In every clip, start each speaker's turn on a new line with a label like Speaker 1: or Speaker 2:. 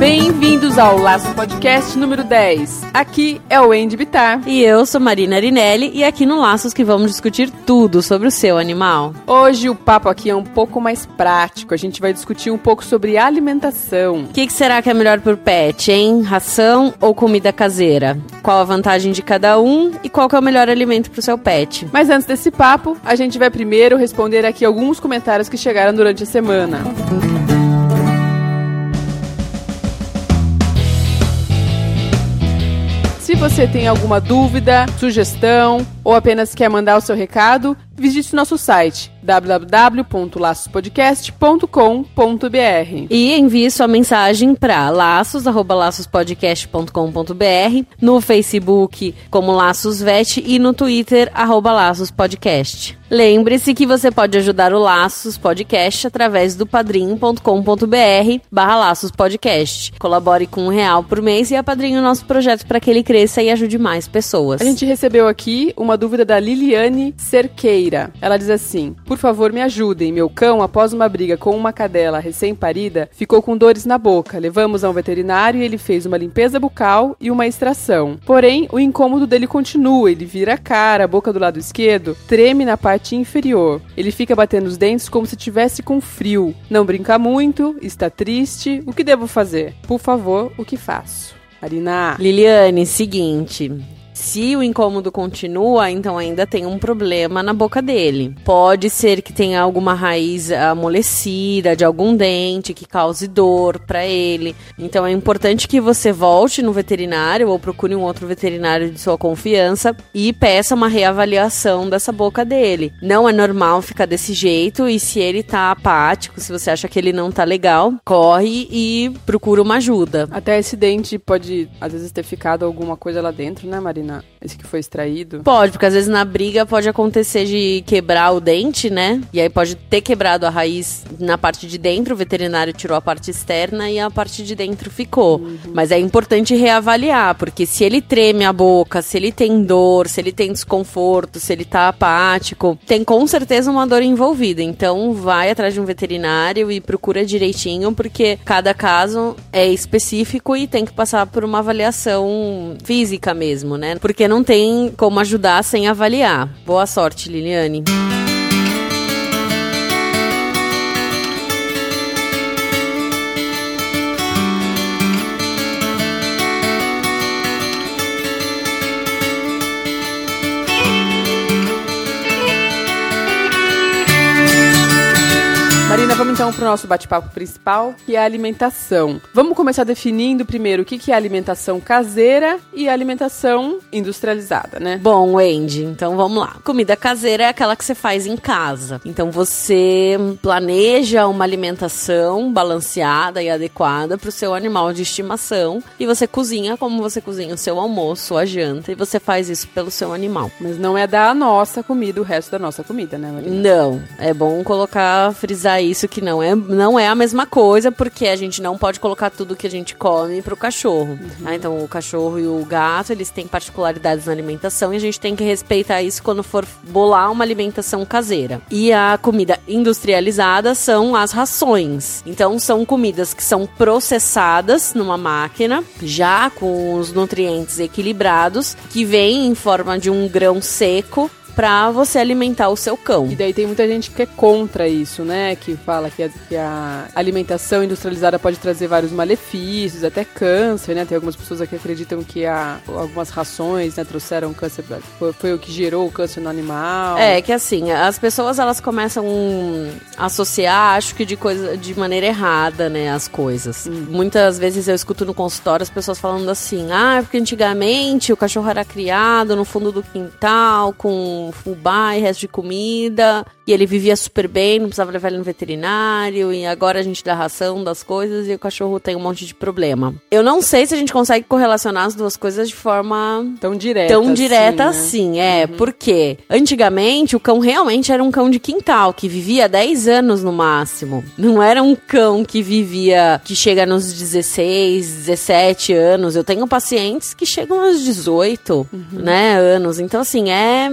Speaker 1: Bem-vindos ao Laço Podcast número 10. Aqui é o Andy Bitar.
Speaker 2: E eu sou Marina Arinelli e aqui no Laços que vamos discutir tudo sobre o seu animal.
Speaker 1: Hoje o papo aqui é um pouco mais prático. A gente vai discutir um pouco sobre alimentação.
Speaker 2: O que, que será que é melhor pro pet, hein? Ração ou comida caseira? Qual a vantagem de cada um e qual que é o melhor alimento pro seu pet?
Speaker 1: Mas antes desse papo, a gente vai primeiro responder aqui alguns comentários que chegaram durante a semana. Música você tem alguma dúvida, sugestão ou apenas quer mandar o seu recado, visite nosso site www.laçospodcast.com.br
Speaker 2: e envie sua mensagem para laços@laçospodcast.com.br, no Facebook como Laços Vet e no Twitter arroba Laços Podcast. Lembre-se que você pode ajudar o Laços Podcast através do padrim.com.br barra Laços Podcast. Colabore com um real por mês e apadrinhe o nosso projeto para que ele cresça e ajude mais pessoas.
Speaker 1: A gente recebeu aqui uma dúvida da Liliane Cerqueira. Ela diz assim: Por favor, me ajudem. Meu cão, após uma briga com uma cadela recém-parida, ficou com dores na boca. Levamos a um veterinário e ele fez uma limpeza bucal e uma extração. Porém, o incômodo dele continua. Ele vira a cara, a boca do lado esquerdo, treme na parte inferior. Ele fica batendo os dentes como se tivesse com frio. Não brinca muito, está triste. O que devo fazer? Por favor, o que faço? Marina.
Speaker 2: Liliane, seguinte. Se o incômodo continua, então ainda tem um problema na boca dele. Pode ser que tenha alguma raiz amolecida de algum dente que cause dor para ele. Então é importante que você volte no veterinário ou procure um outro veterinário de sua confiança e peça uma reavaliação dessa boca dele. Não é normal ficar desse jeito e se ele tá apático, se você acha que ele não tá legal, corre e procura uma ajuda.
Speaker 1: Até esse dente pode às vezes ter ficado alguma coisa lá dentro, né, Marina? Esse que foi extraído?
Speaker 2: Pode, porque às vezes na briga pode acontecer de quebrar o dente, né? E aí pode ter quebrado a raiz na parte de dentro, o veterinário tirou a parte externa e a parte de dentro ficou. Uhum. Mas é importante reavaliar, porque se ele treme a boca, se ele tem dor, se ele tem desconforto, se ele tá apático, tem com certeza uma dor envolvida. Então vai atrás de um veterinário e procura direitinho, porque cada caso é específico e tem que passar por uma avaliação física mesmo, né? Porque não tem como ajudar sem avaliar. Boa sorte, Liliane.
Speaker 1: Então para o nosso bate-papo principal, que é a alimentação. Vamos começar definindo primeiro o que é alimentação caseira e alimentação industrializada, né?
Speaker 2: Bom, Andy, então vamos lá. Comida caseira é aquela que você faz em casa. Então você planeja uma alimentação balanceada e adequada para o seu animal de estimação e você cozinha como você cozinha o seu almoço, a janta, e você faz isso pelo seu animal.
Speaker 1: Mas não é da nossa comida, o resto da nossa comida, né, Marina?
Speaker 2: Não. É bom colocar, frisar isso que não é, não é a mesma coisa, porque a gente não pode colocar tudo que a gente come pro cachorro. Uhum. Tá? Então, o cachorro e o gato, eles têm particularidades na alimentação e a gente tem que respeitar isso quando for bolar uma alimentação caseira. E a comida industrializada são as rações. Então, são comidas que são processadas numa máquina, já com os nutrientes equilibrados, que vêm em forma de um grão seco para você alimentar o seu cão.
Speaker 1: E daí tem muita gente que é contra isso, né? Que fala que a, que a alimentação industrializada pode trazer vários malefícios, até câncer, né? Tem algumas pessoas que acreditam que a, algumas rações né, trouxeram câncer, foi, foi, o que gerou o câncer no animal.
Speaker 2: É, que assim, as pessoas elas começam a associar, acho que de coisa de maneira errada, né, as coisas. Hum. Muitas vezes eu escuto no consultório as pessoas falando assim: "Ah, porque antigamente o cachorro era criado no fundo do quintal com fubá e resto de comida. E ele vivia super bem, não precisava levar ele no veterinário. E agora a gente dá ração das coisas e o cachorro tem um monte de problema. Eu não sei se a gente consegue correlacionar as duas coisas de forma
Speaker 1: Tão direta.
Speaker 2: tão direta
Speaker 1: assim.
Speaker 2: assim. É, porque antigamente o cão realmente era um cão de quintal, que vivia 10 anos no máximo. Não era um cão que vivia, que chega nos 16, 17 anos. Eu tenho pacientes que chegam aos 18, né, anos. Então, assim, é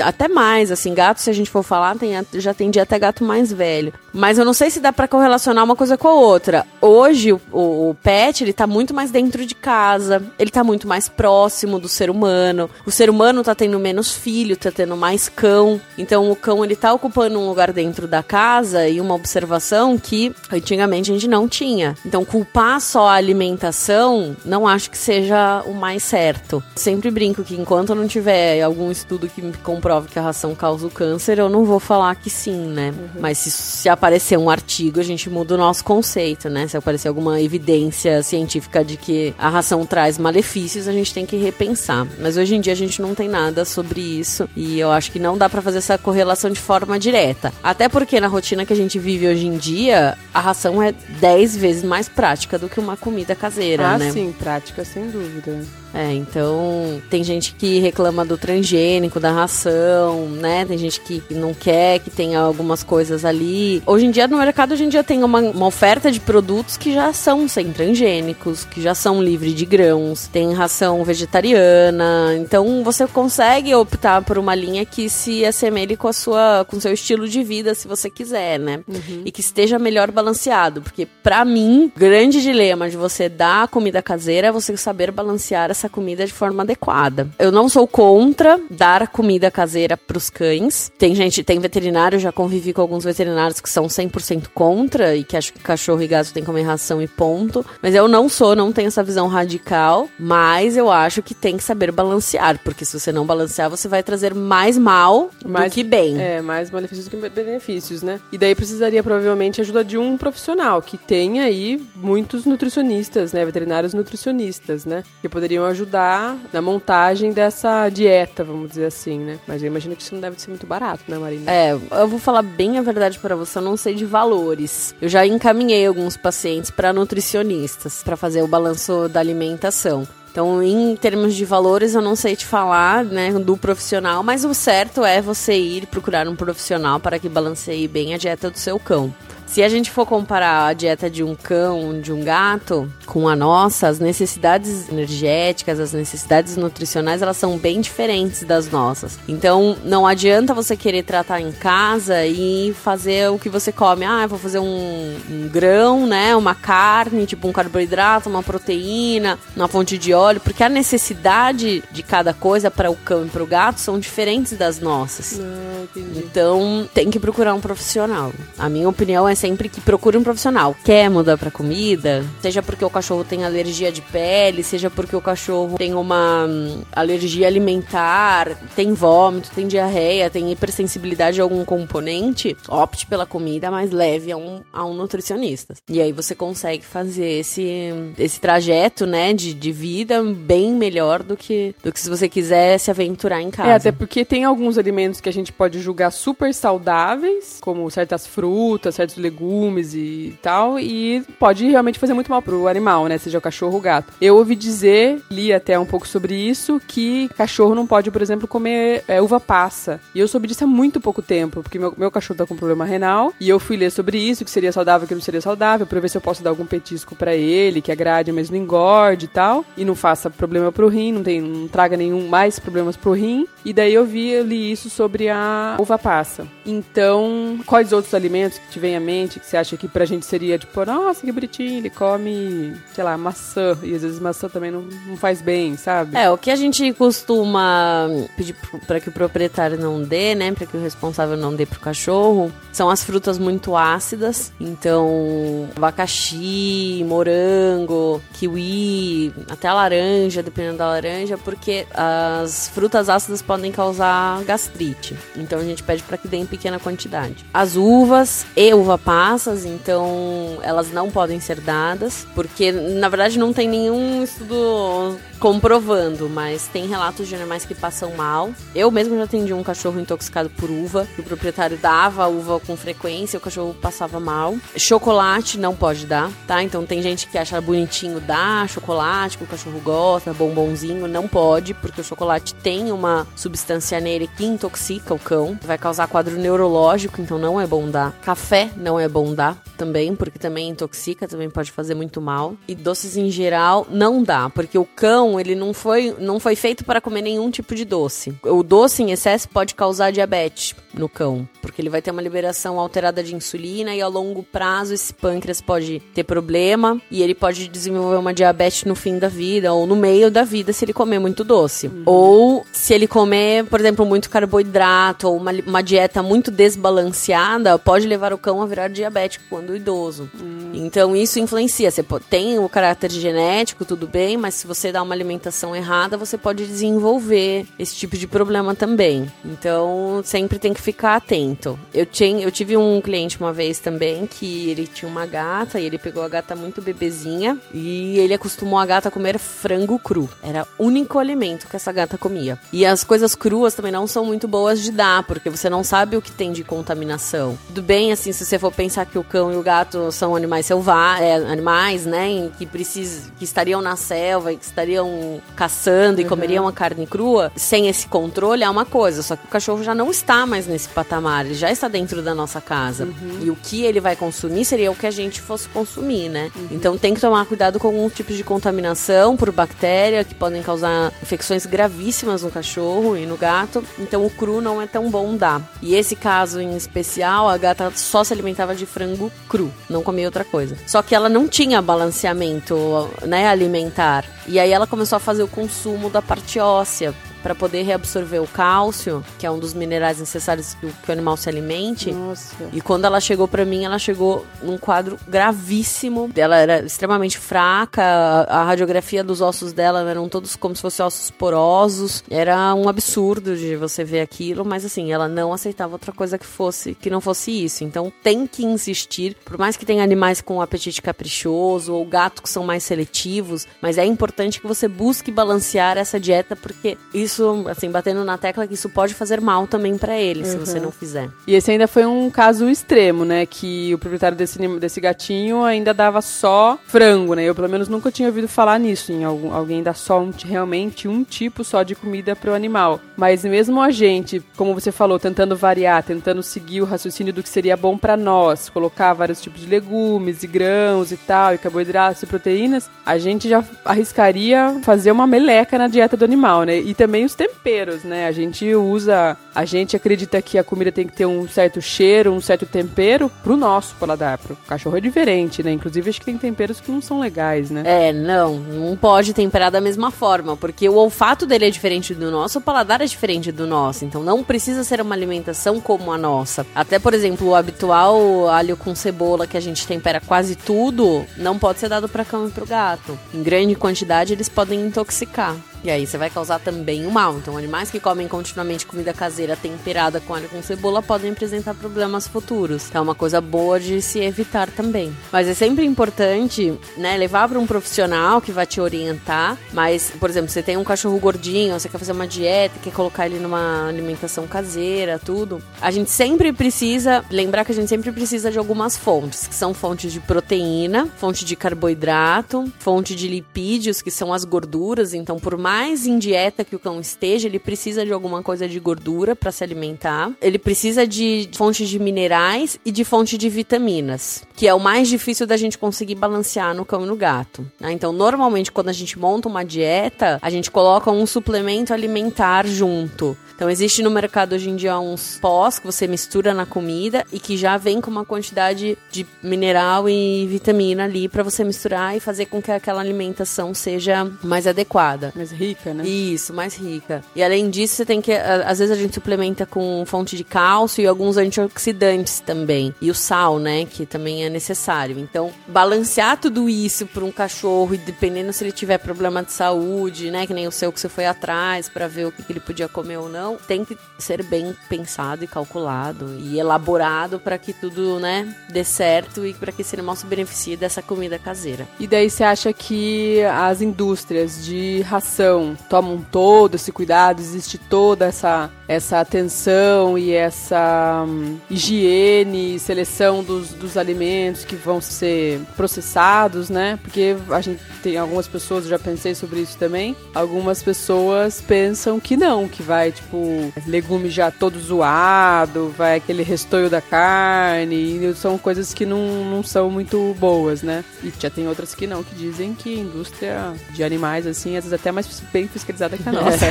Speaker 2: até mais, assim, gato, se a gente for falar, tem, já tem dia até gato mais velho. Mas eu não sei se dá pra correlacionar uma coisa com a outra. Hoje, o, o- o pet, ele tá muito mais dentro de casa, ele tá muito mais próximo do ser humano. O ser humano tá tendo menos filho, tá tendo mais cão. Então, o cão, ele tá ocupando um lugar dentro da casa e uma observação que antigamente a gente não tinha. Então, culpar só a alimentação, não acho que seja o mais certo. Sempre brinco que enquanto não tiver algum estudo que me comprove que a ração causa o câncer, eu não vou falar que sim, né? Mas se, se aparecer um artigo, a gente muda o nosso conceito, né? Se aparecer alguma evidência científica de que a ração traz malefícios, a gente tem que repensar. Mas hoje em dia a gente não tem nada sobre isso e eu acho que não dá pra fazer essa correlação de forma direta. Até porque na rotina que a gente vive hoje em dia, a ração é 10 vezes mais prática do que uma comida caseira,
Speaker 1: Ah,
Speaker 2: né?
Speaker 1: sim, prática, sem dúvida.
Speaker 2: É, então tem gente que reclama do transgênico, da ração, né? Tem gente que não quer que tenha algumas coisas ali. Hoje em dia, no mercado, hoje em dia tem uma, uma oferta de produtos que já são sem transgênicos, que já são livres de grãos, tem ração vegetariana. Então você consegue optar por uma linha que se assemelhe com a sua, com o seu estilo de vida, se você quiser, né? E que esteja melhor balanceado. Porque, pra mim, grande dilema de você dar comida caseira é você saber balancear essa comida de forma adequada. Eu não sou contra dar comida caseira pros cães. Tem gente, tem veterinário, já convivi com alguns veterinários que são 100% contra e que acham que cachorro e gato tem que comer ração e ponto. Mas eu não sou, não tenho essa visão radical. Mas eu acho que tem que saber balancear. Porque se você não balancear, você vai trazer mais mal
Speaker 1: Mais-
Speaker 2: do que bem.
Speaker 1: É, mais malefícios que benefícios, né? E daí precisaria provavelmente ajuda de um profissional que tem aí muitos nutricionistas, né? Veterinários nutricionistas, né? Que poderiam ajudar na montagem dessa dieta, vamos dizer assim, né? Mas eu imagino que isso não deve ser muito barato, né, Marina?
Speaker 2: É, eu vou falar bem a verdade pra você, eu não sei de valores. Eu já encaminhei alguns pacientes pra nutricionistas pra fazer o balanço da alimentação. Então, em termos de valores, eu não sei te falar, né, do profissional, mas o certo é você ir procurar um profissional para que balanceie bem a dieta do seu cão. Se a gente for comparar a dieta de um cão, de um gato, com a nossa, as necessidades energéticas, as necessidades nutricionais, elas são bem diferentes das nossas. Então, não adianta você querer tratar em casa e fazer o que você come. Ah, eu vou fazer um, um grão, né? Uma carne, tipo um carboidrato, uma proteína, uma fonte de óleo, porque a necessidade de cada coisa para o cão e para o gato são diferentes das nossas.
Speaker 1: Ah, entendi.
Speaker 2: Então, tem que procurar um profissional. A minha opinião é sempre que procure um profissional. Quer mudar pra comida? Seja porque o cachorro tem alergia de pele, seja porque o cachorro tem uma hum, alergia alimentar, tem vômito, tem diarreia, tem hipersensibilidade a algum componente, opte pela comida mais leve a um, a um nutricionista. E aí você consegue fazer esse, esse trajeto, né, de, de vida bem melhor do que, do que se você quiser se aventurar em casa.
Speaker 1: É, até porque tem alguns alimentos que a gente pode julgar super saudáveis, como certas frutas, certos legumes e tal, e pode realmente fazer muito mal pro animal, né? Seja o cachorro ou o gato. Eu ouvi dizer, li até um pouco sobre isso, que cachorro não pode, por exemplo, comer é, uva passa. E eu soube disso há muito pouco tempo, porque meu, meu cachorro tá com problema renal, e eu fui ler sobre isso, que seria saudável, que não seria saudável, pra ver se eu posso dar algum petisco pra ele, que agrade, mas não engorde e tal, e não faça problema pro rim, não, tem, não traga nenhum mais problemas pro rim. E daí eu vi, eu li isso sobre a uva passa. Então, quais outros alimentos que te vem à mente que você acha que pra gente seria tipo, nossa, que bonitinho, ele come, sei lá, maçã, e às vezes maçã também não, não faz bem, sabe?
Speaker 2: É, o que a gente costuma pedir para que o proprietário não dê, né, para que o responsável não dê pro cachorro, são as frutas muito ácidas. Então, abacaxi, morango, kiwi, até laranja, dependendo da laranja, porque as frutas ácidas podem causar gastrite. Então a gente pede para que dê em pequena quantidade. As uvas e uva passas, então elas não podem ser dadas, porque na verdade não tem nenhum estudo comprovando, mas tem relatos de animais que passam mal. Eu mesmo já atendi um cachorro intoxicado por uva, o proprietário dava uva com frequência, o cachorro passava mal. Chocolate não pode dar, tá? Então tem gente que acha bonitinho dar chocolate, que o cachorro gosta, bombonzinho, não pode, porque o chocolate tem uma substância nele que intoxica o cão, vai causar quadro neurológico, então não é bom dar. Café não é bom dar também, porque também intoxica, também pode fazer muito mal. E doces em geral não dá, porque o cão, ele não foi, não foi feito para comer nenhum tipo de doce. O doce em excesso pode causar diabetes no cão, porque ele vai ter uma liberação alterada de insulina e ao longo prazo esse pâncreas pode ter problema e ele pode desenvolver uma diabetes no fim da vida ou no meio da vida se ele comer muito doce. Uhum. Ou se ele comer, por exemplo, muito carboidrato ou uma, uma dieta muito desbalanceada, pode levar o cão a virar diabético quando idoso. Uhum. Então isso influencia. Você tem o caráter genético, tudo bem, mas se você dá uma alimentação errada, você pode desenvolver esse tipo de problema também. Então sempre tem que ficar atento. Eu, tinha, eu tive um cliente uma vez também que ele tinha uma gata e ele pegou a gata muito bebezinha e ele acostumou a gata a comer frango cru. Era o único alimento que essa gata comia. E as coisas cruas também não são muito boas de dar, porque você não sabe o que tem de contaminação. Tudo bem, assim, se você for pensar que o cão e o gato são animais selvagens, é, animais, né, que precis, que estariam na selva e que estariam caçando e uhum. comeriam a carne crua, sem esse controle é uma coisa, só que o cachorro já não está mais nesse patamar, ele já está dentro da nossa casa. Uhum. E o que ele vai consumir seria o que a gente fosse consumir, né? Uhum. Então tem que tomar cuidado com algum tipo de contaminação por bactéria que podem causar infecções gravíssimas no cachorro e no gato. Então o cru não é tão bom dar. E esse caso em especial, a gata só se alimentava de frango cru, não comia outra coisa. Só que ela não tinha balanceamento, né, alimentar. E aí ela começou a fazer o consumo da parte óssea para poder reabsorver o cálcio, que é um dos minerais necessários que o, que o animal se alimente. Nossa. E quando ela chegou para mim, ela chegou num quadro gravíssimo. Ela era extremamente fraca, a, a radiografia dos ossos dela eram todos como se fossem ossos porosos. Era um absurdo de você ver aquilo, mas assim, ela não aceitava outra coisa que fosse que não fosse isso. Então tem que insistir, por mais que tenha animais com apetite caprichoso ou gatos que são mais seletivos, mas é importante que você busque balancear essa dieta porque isso isso, assim, batendo na tecla que isso pode fazer mal também para ele, uhum. se você não fizer.
Speaker 1: E esse ainda foi um caso extremo, né? Que o proprietário desse, desse gatinho ainda dava só frango, né? Eu, pelo menos, nunca tinha ouvido falar nisso, em algum, alguém dá só um, realmente um tipo só de comida pro animal. Mas mesmo a gente, como você falou, tentando variar, tentando seguir o raciocínio do que seria bom para nós, colocar vários tipos de legumes e grãos e tal, e carboidratos e proteínas, a gente já arriscaria fazer uma meleca na dieta do animal, né? E também os temperos, né? A gente usa, a gente acredita que a comida tem que ter um certo cheiro, um certo tempero pro nosso paladar. Pro cachorro é diferente, né? Inclusive acho que tem temperos que não são legais, né?
Speaker 2: É, não, não pode temperar da mesma forma, porque o olfato dele é diferente do nosso, o paladar é diferente do nosso, então não precisa ser uma alimentação como a nossa. Até, por exemplo, o habitual alho com cebola que a gente tempera quase tudo, não pode ser dado para cão e pro gato. Em grande quantidade eles podem intoxicar. E aí você vai causar também o mal. Então, animais que comem continuamente comida caseira temperada com alho com cebola podem apresentar problemas futuros. Então, é uma coisa boa de se evitar também. Mas é sempre importante, né, levar para um profissional que vai te orientar. Mas, por exemplo, você tem um cachorro gordinho, você quer fazer uma dieta, quer colocar ele numa alimentação caseira, tudo. A gente sempre precisa lembrar que a gente sempre precisa de algumas fontes, que são fontes de proteína, fonte de carboidrato, fonte de lipídios, que são as gorduras. Então, por mais mais em dieta que o cão esteja, ele precisa de alguma coisa de gordura para se alimentar. Ele precisa de fontes de minerais e de fonte de vitaminas, que é o mais difícil da gente conseguir balancear no cão e no gato. Né? Então, normalmente, quando a gente monta uma dieta, a gente coloca um suplemento alimentar junto. Então existe no mercado hoje em dia uns pós que você mistura na comida e que já vem com uma quantidade de mineral e vitamina ali para você misturar e fazer com que aquela alimentação seja mais adequada.
Speaker 1: Rica, né?
Speaker 2: Isso, mais rica. E além disso, você tem que. Às vezes a gente suplementa com fonte de cálcio e alguns antioxidantes também. E o sal, né? Que também é necessário. Então, balancear tudo isso para um cachorro, e dependendo se ele tiver problema de saúde, né? Que nem o seu que você foi atrás para ver o que, ele podia comer ou não, tem que ser bem pensado e calculado e elaborado para que tudo, né, dê certo e para que esse animal se beneficie dessa comida caseira.
Speaker 1: E daí você acha que as indústrias de ração tomam todo esse cuidado, existe toda essa, essa atenção e essa hum, higiene, seleção dos, dos alimentos que vão ser processados, né? Porque a gente tem algumas pessoas, eu já pensei sobre isso também, algumas pessoas pensam que não, que vai, tipo, legume já todo zoado, vai aquele restoio da carne, são coisas que não, não são muito boas, né? E já tem outras que não, que dizem que indústria de animais, assim, às vezes até mais bem fiscalizada que a nossa.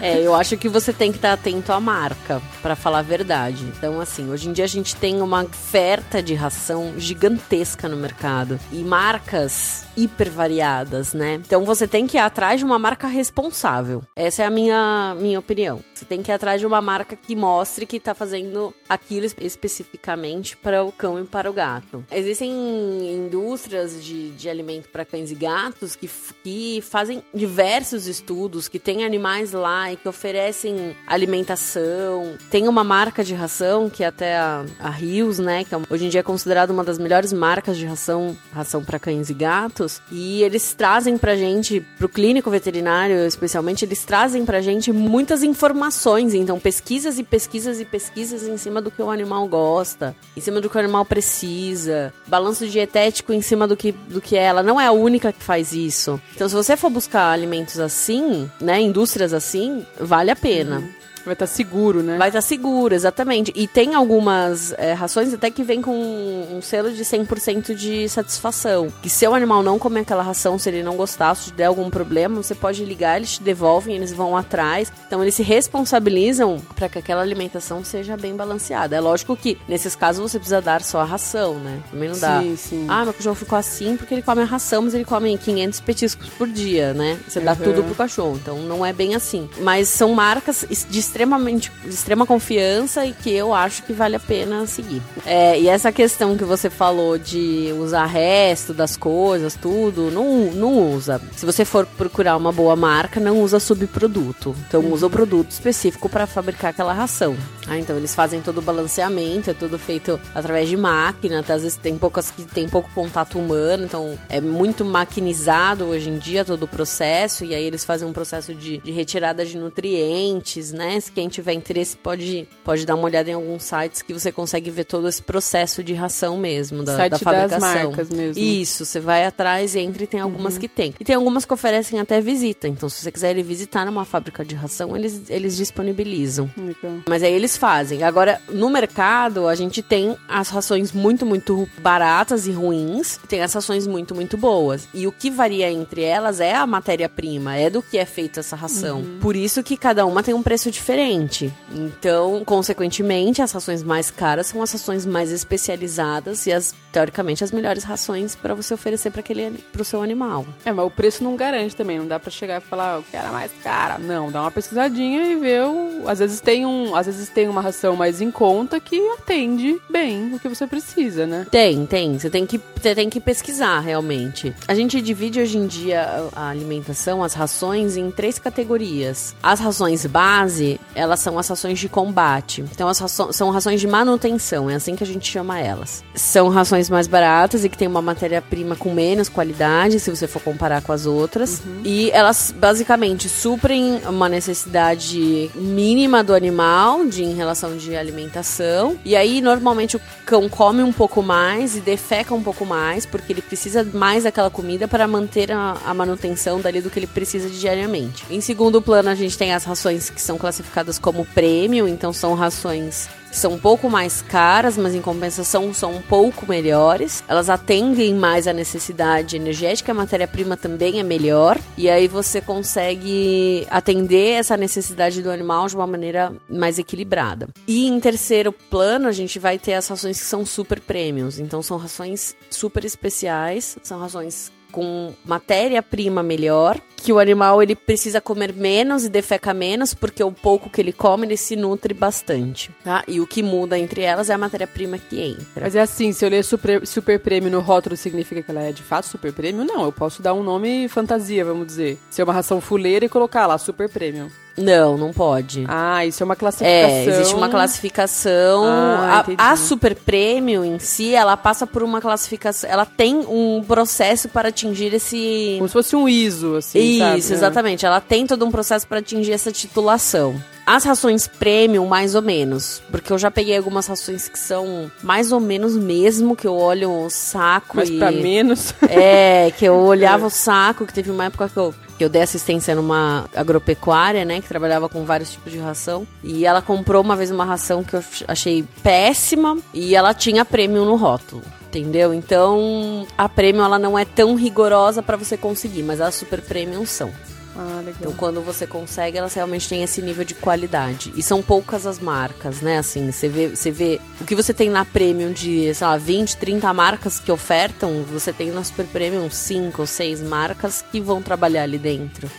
Speaker 2: é, eu acho que você tem que estar atento à marca, para falar a verdade. Então, assim, hoje em dia a gente tem uma oferta de ração gigantesca no mercado. E marcas hiper variadas, né? Então você tem que ir atrás de uma marca responsável. Essa é a minha, minha opinião. Você tem que ir atrás de uma marca que mostre que tá fazendo aquilo especificamente para o cão e para o gato. Existem indústrias de, de alimento para cães e gatos que, que fazem diversos estudos, que tem animais lá e que oferecem alimentação. Tem uma marca de ração que é até a, Rios, né? Que é, hoje em dia é considerada uma das melhores marcas de ração, ração para cães e gatos. E eles trazem pra gente, pro clínico veterinário especialmente, eles trazem pra gente muitas informações. Então, pesquisas e pesquisas e pesquisas em cima do que o animal gosta, em cima do que o animal precisa, balanço dietético em cima do que, do que. Ela não é a única que faz isso. Então, se você for buscar alimentos assim, né, indústrias assim, vale a pena. Uhum.
Speaker 1: Vai estar tá seguro, né?
Speaker 2: Vai estar tá seguro, exatamente. E tem algumas é, rações até que vem com um, selo de 100% de satisfação. Que se o animal não comer aquela ração, se ele não gostar, se der algum problema, você pode ligar, eles te devolvem, eles vão atrás. Então eles se responsabilizam para que aquela alimentação seja bem balanceada. É lógico que nesses casos você precisa dar só a ração, né? Também não dá. Sim, sim. Ah, meu cachorro ficou assim porque ele come a ração, mas ele come 500 petiscos por dia, né? Você uhum. dá tudo pro cachorro. Então não é bem assim. Mas são marcas de extremamente de extrema confiança e que eu acho que vale a pena seguir. É, e essa questão que você falou de usar resto das coisas, tudo, não, não usa. Se você for procurar uma boa marca, não usa subproduto. Então usa o produto específico para fabricar aquela ração. Ah, então eles fazem todo o balanceamento, é tudo feito através de máquina, até às vezes tem poucas que tem pouco contato humano, então é muito maquinizado hoje em dia todo o processo, e aí eles fazem um processo de, de retirada de nutrientes, né? Se quem tiver interesse pode, pode dar uma olhada em alguns sites que você consegue ver todo esse processo de ração mesmo, da, Site da fabricação. Das
Speaker 1: marcas mesmo.
Speaker 2: Isso, você vai atrás, entra e tem algumas uhum. que tem. E tem algumas que oferecem até visita. Então, se você quiser ir visitar numa fábrica de ração, eles, eles disponibilizam. Legal. Mas aí eles fazem. Agora, no mercado, a gente tem as rações muito, muito baratas e ruins. Tem as rações muito, muito boas. E o que varia entre elas é a matéria-prima, é do que é feita essa ração. Uhum. Por isso que cada uma tem um preço diferente diferente. Então, consequentemente, as rações mais caras são as rações mais especializadas e as teoricamente as melhores rações para você oferecer para aquele pro seu animal.
Speaker 1: É, mas o preço não garante também, não dá para chegar e falar, eu quero mais cara. Não, dá uma pesquisadinha e ver o, às vezes tem um, às vezes tem uma ração mais em conta que atende bem o que você precisa, né?
Speaker 2: Tem, tem. Você tem que você tem que pesquisar realmente. A gente divide hoje em dia a alimentação, as rações em três categorias. As rações base elas são as rações de combate. Então, as rações, são rações de manutenção, é assim que a gente chama elas. São rações mais baratas e que tem uma matéria-prima com menos qualidade, se você for comparar com as outras. Uhum. E elas, basicamente, suprem uma necessidade mínima do animal de, em relação de alimentação. E aí, normalmente, o cão come um pouco mais e defeca um pouco mais, porque ele precisa mais daquela comida para manter a, a manutenção dali do que ele precisa diariamente. Em segundo plano, a gente tem as rações que são classificadas classificadas como prêmio, então são rações que são um pouco mais caras, mas em compensação são um pouco melhores. Elas atendem mais a necessidade energética, a matéria-prima também é melhor, e aí você consegue atender essa necessidade do animal de uma maneira mais equilibrada. E em terceiro plano, a gente vai ter as rações que são super prêmios, então são rações super especiais, são rações com matéria-prima melhor, que o animal ele precisa comer menos e defeca menos, porque o pouco que ele come ele se nutre bastante, tá? E o que muda entre elas é a matéria-prima que entra.
Speaker 1: Mas é assim, se eu ler super, super prêmio no rótulo, significa que ela é de fato super prêmio? Não, eu posso dar um nome fantasia, vamos dizer. Ser uma ração fuleira e colocar lá super prêmio.
Speaker 2: Não, não pode.
Speaker 1: Ah, isso é uma classificação.
Speaker 2: É, existe uma classificação.
Speaker 1: Ah,
Speaker 2: a, a Super Premium em si, ela passa por uma classificação. Ela tem um processo para atingir esse.
Speaker 1: Como se fosse um ISO, assim.
Speaker 2: Isso,
Speaker 1: sabe?
Speaker 2: exatamente. Ela tem todo um processo para atingir essa titulação. As rações premium, mais ou menos. Porque eu já peguei algumas rações que são mais ou menos mesmo, que eu olho o saco
Speaker 1: Mas
Speaker 2: e.
Speaker 1: pra menos.
Speaker 2: É, que eu olhava o saco, que teve uma época que eu, eu dei assistência numa agropecuária, né? Que trabalhava com vários tipos de ração. E ela comprou uma vez uma ração que eu achei péssima e ela tinha prêmio no rótulo. Entendeu? Então, a premium ela não é tão rigorosa para você conseguir, mas as super premium são.
Speaker 1: Ah.
Speaker 2: Então, quando você consegue, elas realmente têm esse nível de qualidade. E são poucas as marcas, né? Assim, você vê, você vê o que você tem na Premium de, sei lá, 20, 30 marcas que ofertam, você tem na Super Premium 5 ou 6 marcas que vão trabalhar ali dentro.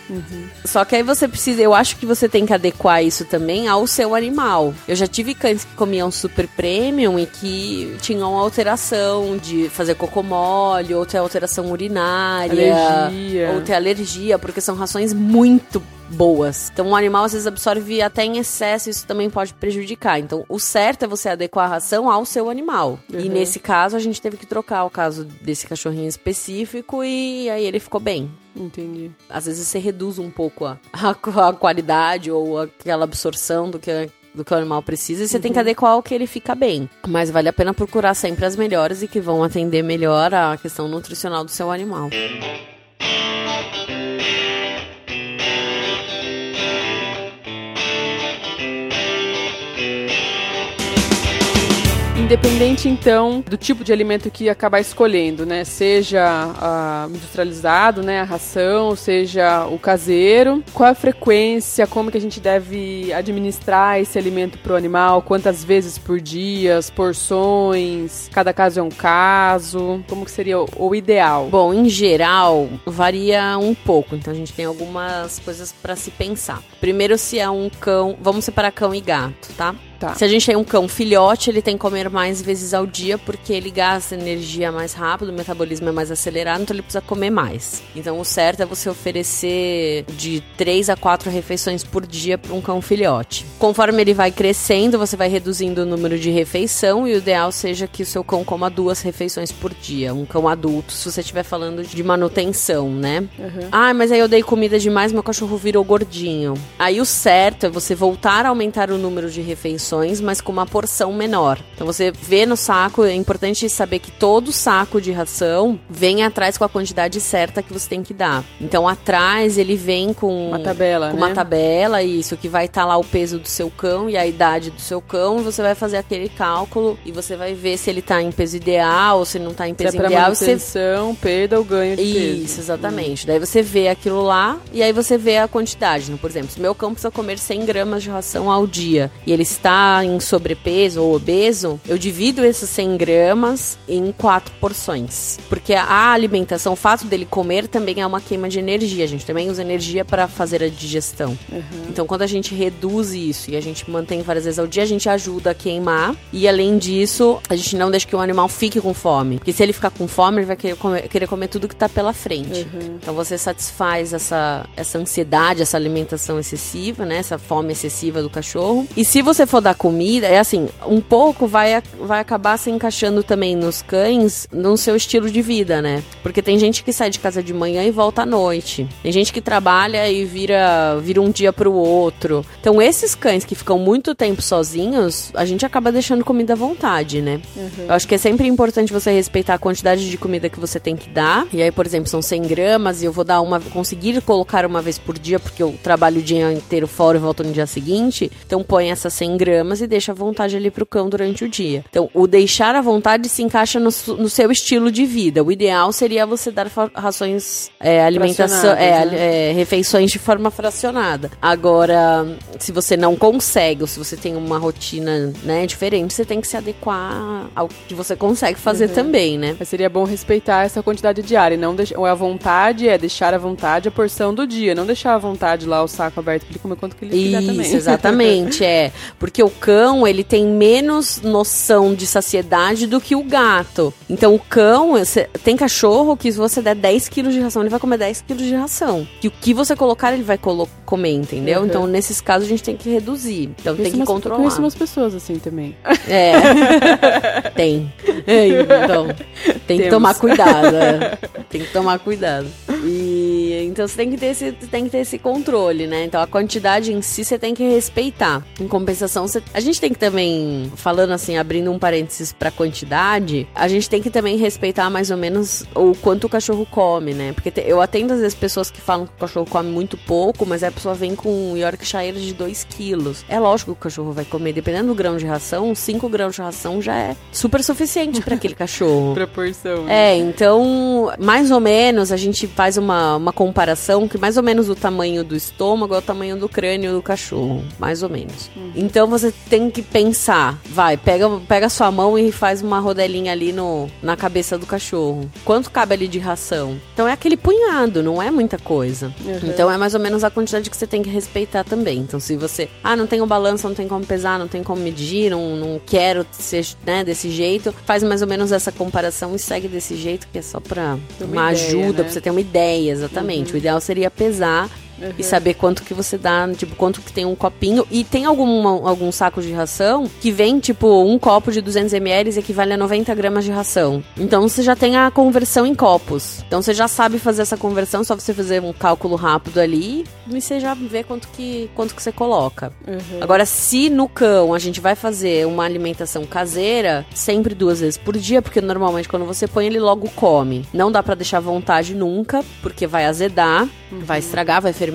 Speaker 2: Só que aí você precisa, eu acho que você tem que adequar isso também ao seu animal. Eu já tive cães que comiam Super Premium e que tinham alteração de fazer cocô mole, ou ter alteração urinária,
Speaker 1: Alergia.
Speaker 2: ou ter alergia, porque são rações muito boas. Então o animal às vezes absorve até em excesso, isso também pode prejudicar. Então o certo é você adequar a ração ao seu animal. E
Speaker 1: Uhum.
Speaker 2: nesse caso a gente teve que trocar o caso desse cachorrinho específico e aí ele ficou bem.
Speaker 1: Entendi.
Speaker 2: Às vezes você reduz um pouco a, a, a qualidade ou aquela absorção do que do que o animal precisa e você tem que adequar ao que ele fica bem. Mas vale a pena procurar sempre as melhores e que vão atender melhor a questão nutricional do seu animal.
Speaker 1: Independente, então, do tipo de alimento que acabar escolhendo, né? Seja ah, industrializado, né? A ração, seja o caseiro. Qual a frequência? Como que a gente deve administrar esse alimento para o animal? Quantas vezes por dia? As porções? Cada caso é um caso? Como que seria o, o ideal?
Speaker 2: Bom, em geral, varia um pouco. Então a gente tem algumas coisas para se pensar. Primeiro, se é um cão, vamos separar cão e gato, tá?
Speaker 1: Tá.
Speaker 2: Se a gente tem um cão filhote, ele tem que comer mais vezes ao dia porque ele gasta energia mais rápido, o metabolismo é mais acelerado, então ele precisa comer mais. Então o certo é você oferecer de 3 a 4 refeições por dia para um cão filhote. Conforme ele vai crescendo, você vai reduzindo o número de refeição e o ideal seja que o seu cão coma duas refeições por dia. Um cão adulto, se você estiver falando de manutenção, né? Ah, mas aí eu dei comida demais, meu cachorro virou gordinho. Aí o certo é você voltar a aumentar o número de refeições, mas com uma porção menor. Então você vê no saco, é importante saber que todo saco de ração vem atrás com a quantidade certa que você tem que dar. Então atrás ele vem com
Speaker 1: Uma tabela,
Speaker 2: com uma
Speaker 1: né?
Speaker 2: tabela, isso que vai estar lá o peso do seu cão e a idade do seu cão, e você vai fazer aquele cálculo e você vai ver se ele tá em peso ideal ou se não tá em
Speaker 1: Se é
Speaker 2: peso ideal, você
Speaker 1: perda ou ganho de peso?
Speaker 2: isso, exatamente. Daí você vê aquilo lá e aí você vê a quantidade. Então, por exemplo, se meu cão precisa comer 100 gramas de ração ao dia e ele está em sobrepeso ou obeso, eu divido esses 100 gramas em quatro porções. Porque a alimentação, o fato dele comer também é uma queima de energia. A gente também usa energia para fazer a digestão. Então, quando a gente reduz isso e a gente mantém várias vezes ao dia, a gente ajuda a queimar. E além disso, a gente não deixa que o animal fique com fome. Porque se ele ficar com fome, ele vai querer comer, querer comer tudo que tá pela frente. Então você satisfaz essa, essa ansiedade, essa alimentação excessiva, né? Essa fome excessiva do cachorro. E se você for dar comida, é assim, um pouco vai, vai acabar se encaixando também nos cães no seu estilo de vida, né? Porque tem gente que sai de casa de manhã e volta à noite. Tem gente que trabalha e vira, vira um dia pro outro. Então esses cães que ficam muito tempo sozinhos, a gente acaba deixando comida à vontade, né? Eu acho que é sempre importante você respeitar a quantidade de comida que você tem que dar. E aí, por exemplo, são 100 gramas e eu vou dar uma, conseguir colocar uma vez por dia porque eu trabalho o dia inteiro fora e volto no dia seguinte. Então põe essas 100 gramas gramas e deixa à vontade ali pro cão durante o dia. Então, o deixar à vontade se encaixa no, no seu estilo de vida. O ideal seria você dar rações, é, alimentação, é, né? é, refeições de forma fracionada. Agora, se você não consegue, ou se você tem uma rotina né, diferente, você tem que se adequar ao que você consegue fazer uhum. também, né?
Speaker 1: Mas seria bom respeitar essa quantidade diária, não deixar, ou a vontade é deixar à vontade a porção do dia, não deixar à vontade lá o saco aberto para ele comer quanto que ele
Speaker 2: Isso,
Speaker 1: quiser também.
Speaker 2: exatamente, é. Porque o cão, ele tem menos noção de saciedade do que o gato. Então o cão, tem cachorro que se você der 10 quilos de ração, ele vai comer 10 quilos de ração. E o que você colocar, ele vai comer, entendeu? Uhum. Então nesses casos a gente tem que reduzir. Então tem que umas, controlar. Eu
Speaker 1: conheço umas pessoas assim também.
Speaker 2: É. tem. É, então, tem Temos. que tomar cuidado. É. Tem que tomar cuidado. E então você tem que ter esse, tem que ter esse controle, né? Então a quantidade em si você tem que respeitar. Em compensação, você, a gente tem que também, falando assim, abrindo um parênteses pra quantidade, a gente tem que também respeitar mais ou menos o quanto o cachorro come, né? Porque eu atendo às vezes pessoas que falam que o cachorro come muito pouco, mas a pessoa vem com um Yorkshire de 2 quilos. É lógico que o cachorro vai comer, dependendo do grão de ração, 5 grãos de ração já é super suficiente para aquele cachorro.
Speaker 1: Proporção. Né?
Speaker 2: É, então, mais ou menos, a gente faz uma, uma comparação que mais ou menos o tamanho do estômago é o tamanho do crânio do cachorro. Mais ou menos. Uhum. Então você tem que pensar, vai, pega, pega sua mão e faz uma rodelinha ali no, na cabeça do cachorro. Quanto cabe ali de ração? Então é aquele punhado, não é muita coisa. Uhum. Então é mais ou menos a quantidade que você tem que respeitar também. Então se você, ah, não tem o balanço, não tem como pesar, não tem como medir, não, não quero ser né, desse jeito, faz mais ou menos essa comparação e segue desse jeito, que é só pra uma, uma ideia, ajuda, né? pra você ter uma ideia, exatamente. Uhum. O ideal seria pesar Uhum. E saber quanto que você dá, tipo, quanto que tem um copinho. E tem algum, algum saco de ração que vem, tipo, um copo de 200ml equivale a 90 gramas de ração. Então você já tem a conversão em copos. Então você já sabe fazer essa conversão, só você fazer um cálculo rápido ali e você já vê quanto que, quanto que você coloca. Uhum. Agora, se no cão a gente vai fazer uma alimentação caseira, sempre duas vezes por dia, porque normalmente quando você põe ele logo come. Não dá para deixar à vontade nunca, porque vai azedar, uhum. vai estragar, vai fermentar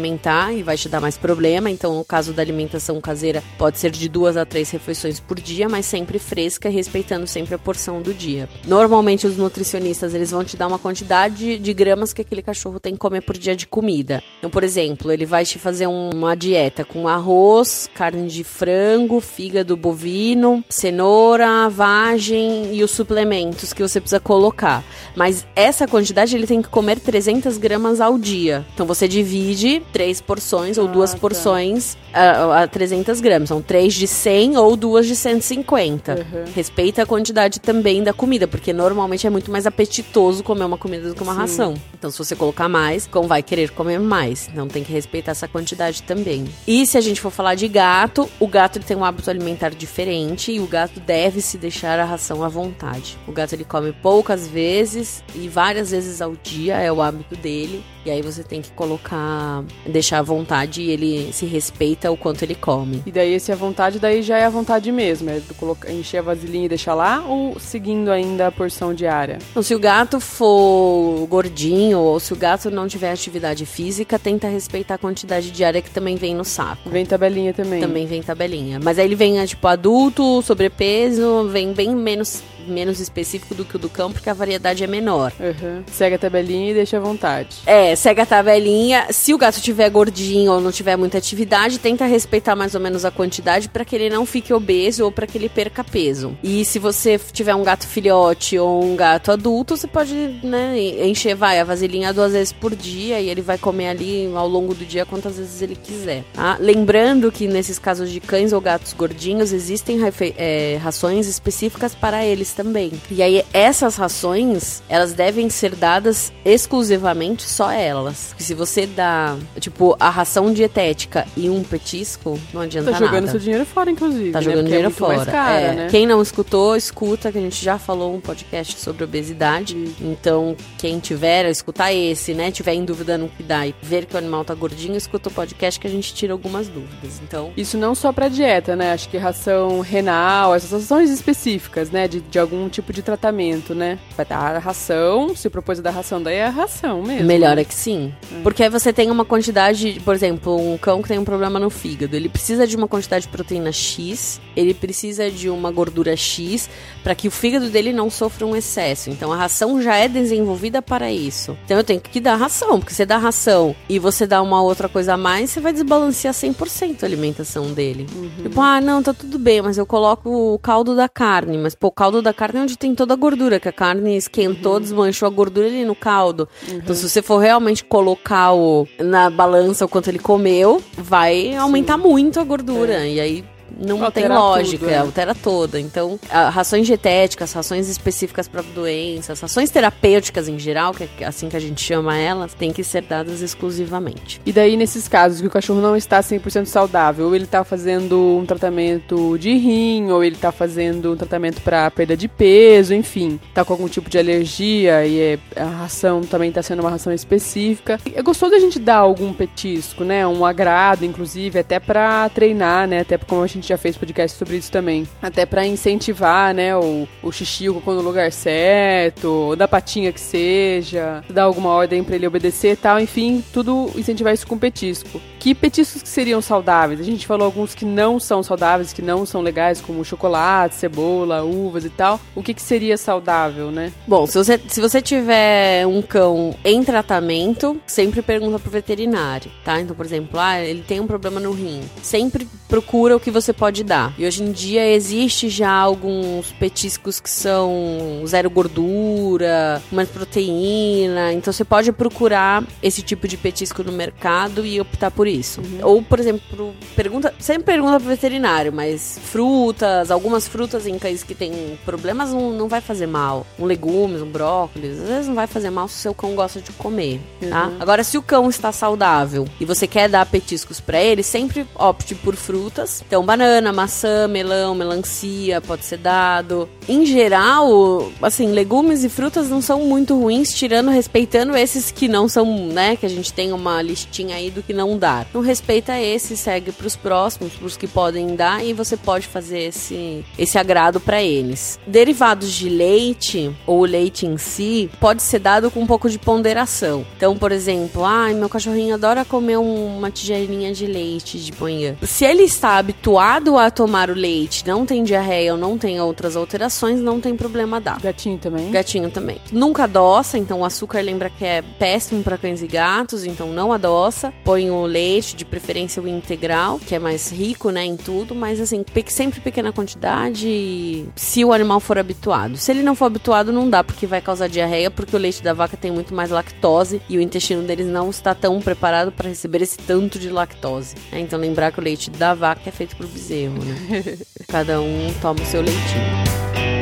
Speaker 2: e vai te dar mais problema. Então, no caso da alimentação caseira, pode ser de duas a três refeições por dia, mas sempre fresca, respeitando sempre a porção do dia. Normalmente, os nutricionistas eles vão te dar uma quantidade de gramas que aquele cachorro tem que comer por dia de comida. Então, por exemplo, ele vai te fazer uma dieta com arroz, carne de frango, fígado bovino, cenoura, vagem e os suplementos que você precisa colocar. Mas essa quantidade ele tem que comer 300 gramas ao dia. Então, você divide três porções ou ah, duas tá. porções a, a 300 gramas. São três de 100 ou duas de 150. Uhum. Respeita a quantidade também da comida, porque normalmente é muito mais apetitoso comer uma comida do que uma Sim. ração. Então, se você colocar mais, o cão vai querer comer mais. Então, tem que respeitar essa quantidade também. E se a gente for falar de gato, o gato ele tem um hábito alimentar diferente e o gato deve se deixar a ração à vontade. O gato ele come poucas vezes e várias vezes ao dia é o hábito dele. E aí você tem que colocar, deixar à vontade e ele se respeita o quanto ele come.
Speaker 1: E daí esse à vontade, daí já é à vontade mesmo, é colocar, encher a vasilhinha e deixar lá ou seguindo ainda a porção diária?
Speaker 2: Então, se o gato for gordinho ou se o gato não tiver atividade física, tenta respeitar a quantidade diária que também vem no saco.
Speaker 1: Vem tabelinha também.
Speaker 2: Também vem tabelinha. Mas aí ele vem, tipo, adulto, sobrepeso, vem bem menos menos específico do que o do cão, porque a variedade é menor.
Speaker 1: Uhum. Segue a tabelinha e deixa à vontade.
Speaker 2: É, segue a tabelinha. Se o gato tiver gordinho ou não tiver muita atividade, tenta respeitar mais ou menos a quantidade para que ele não fique obeso ou para que ele perca peso. E se você tiver um gato filhote ou um gato adulto, você pode, né, encher, vai, a vasilhinha duas vezes por dia e ele vai comer ali ao longo do dia quantas vezes ele quiser. Tá? Lembrando que nesses casos de cães ou gatos gordinhos, existem é, rações específicas para eles também. E aí, essas rações, elas devem ser dadas exclusivamente só elas. Porque se você dá, tipo, a ração dietética e um petisco, não adianta
Speaker 1: nada. Tá jogando
Speaker 2: nada.
Speaker 1: seu dinheiro fora, inclusive.
Speaker 2: Tá
Speaker 1: né?
Speaker 2: jogando
Speaker 1: Porque
Speaker 2: dinheiro
Speaker 1: é
Speaker 2: fora.
Speaker 1: Cara,
Speaker 2: é.
Speaker 1: né?
Speaker 2: Quem não escutou, escuta, que a gente já falou um podcast sobre obesidade. Então, quem tiver, escutar esse, né? Tiver em dúvida no que dá e ver que o animal tá gordinho, escuta o podcast que a gente tira algumas dúvidas. Então.
Speaker 1: Isso não só pra dieta, né? Acho que ração renal, essas rações específicas, né? De, de algum tipo de tratamento, né? Vai dar a ração, se propôs a dar ração, daí é a ração mesmo.
Speaker 2: Melhor é que sim. Porque aí você tem uma quantidade, por exemplo, um cão que tem um problema no fígado, ele precisa de uma quantidade de proteína X, ele precisa de uma gordura X para que o fígado dele não sofra um excesso. Então a ração já é desenvolvida para isso. Então eu tenho que dar ração, porque você dá ração e você dá uma outra coisa a mais, você vai desbalancear 100% a alimentação dele. Tipo, ah, não, tá tudo bem, mas eu coloco o caldo da carne, mas pô, o caldo da carne é onde tem toda a gordura, que a carne esquentou, desmanchou a gordura ali no caldo. Então se você for realmente colocar o, na balança o quanto ele comeu, vai aumentar muito a gordura. E aí não
Speaker 1: Altera
Speaker 2: tem lógica,
Speaker 1: tudo, é.
Speaker 2: altera toda. Então, rações dietéticas, rações específicas para doenças, rações terapêuticas em geral, que é assim que a gente chama elas, tem que ser dadas exclusivamente.
Speaker 1: E daí, nesses casos que o cachorro não está 100% saudável, ou ele está fazendo um tratamento de rim, ou ele está fazendo um tratamento para perda de peso, enfim, tá com algum tipo de alergia e é- a ração também está sendo uma ração específica. É gostoso a gente dar algum petisco, né? Um agrado, inclusive, até para treinar, né? Até como a gente já fez podcast sobre isso também. Até para incentivar, né? O, o xixi, o cocô no lugar certo, da patinha que seja, dar alguma ordem para ele obedecer e tal, enfim, tudo incentivar isso com petisco. Que petiscos que seriam saudáveis? A gente falou alguns que não são saudáveis, que não são legais, como chocolate, cebola, uvas e tal. O que, que seria saudável, né?
Speaker 2: Bom, se você, se você tiver um cão em tratamento, sempre pergunta pro veterinário, tá? Então, por exemplo, ah, ele tem um problema no rim. Sempre procura o que você pode dar. E hoje em dia existe já alguns petiscos que são zero gordura, mais proteína. Então você pode procurar esse tipo de petisco no mercado e optar por isso. Ou, por exemplo, pergunta, sempre pergunta pro veterinário, mas frutas, algumas frutas em cães que têm problemas não, não vai fazer mal. Um legumes, um brócolis, às vezes não vai fazer mal se o seu cão gosta de comer, tá? Agora, se o cão está saudável e você quer dar petiscos pra ele, sempre opte por frutas. Então, banana, maçã, melão, melancia pode ser dado. Em geral, assim, legumes e frutas não são muito ruins, tirando, respeitando esses que não são, né, que a gente tem uma listinha aí do que não dar. Então, respeita esse, segue pros próximos, pros que podem dar e você pode fazer esse, esse agrado pra eles. Derivados de leite, ou o leite em si, pode ser dado com um pouco de ponderação. Então, por exemplo, ai, meu cachorrinho adora comer um- uma tigelinha de leite de manhã. Se ele está habituado a tomar o leite, não tem diarreia ou não tem outras alterações, não tem problema dar.
Speaker 1: Gatinho também?
Speaker 2: Gatinho também. Nunca adoça, então o açúcar lembra que é péssimo para cães e gatos, então não adoça. Põe o leite, de preferência o integral, que é mais rico, né, em tudo, mas assim, sempre pequena quantidade, se o animal for habituado. Se ele não for habituado, não dá, porque vai causar diarreia, porque o leite da vaca tem muito mais lactose e o intestino deles não está tão preparado para receber esse tanto de lactose. né? Então lembrar que o leite da vaca é feito pro bezerro, né? Cada um toma o seu leitinho.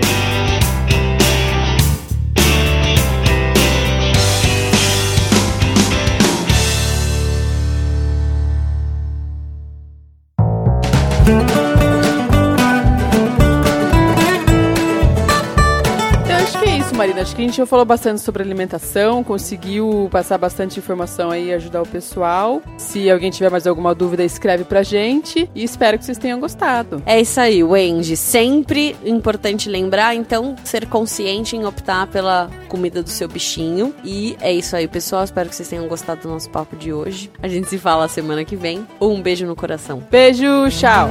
Speaker 1: Então, Marina. Acho que a gente já falou bastante sobre alimentação, conseguiu passar bastante informação aí e ajudar o pessoal. Se alguém tiver mais alguma dúvida, escreve pra gente. E espero que vocês tenham gostado.
Speaker 2: É isso aí, Wendy. Sempre importante lembrar, então, ser consciente em optar pela comida do seu bichinho. E é isso aí, pessoal. Espero que vocês tenham gostado do nosso papo de hoje. A gente se fala semana que vem. Um beijo no coração.
Speaker 1: Beijo, tchau!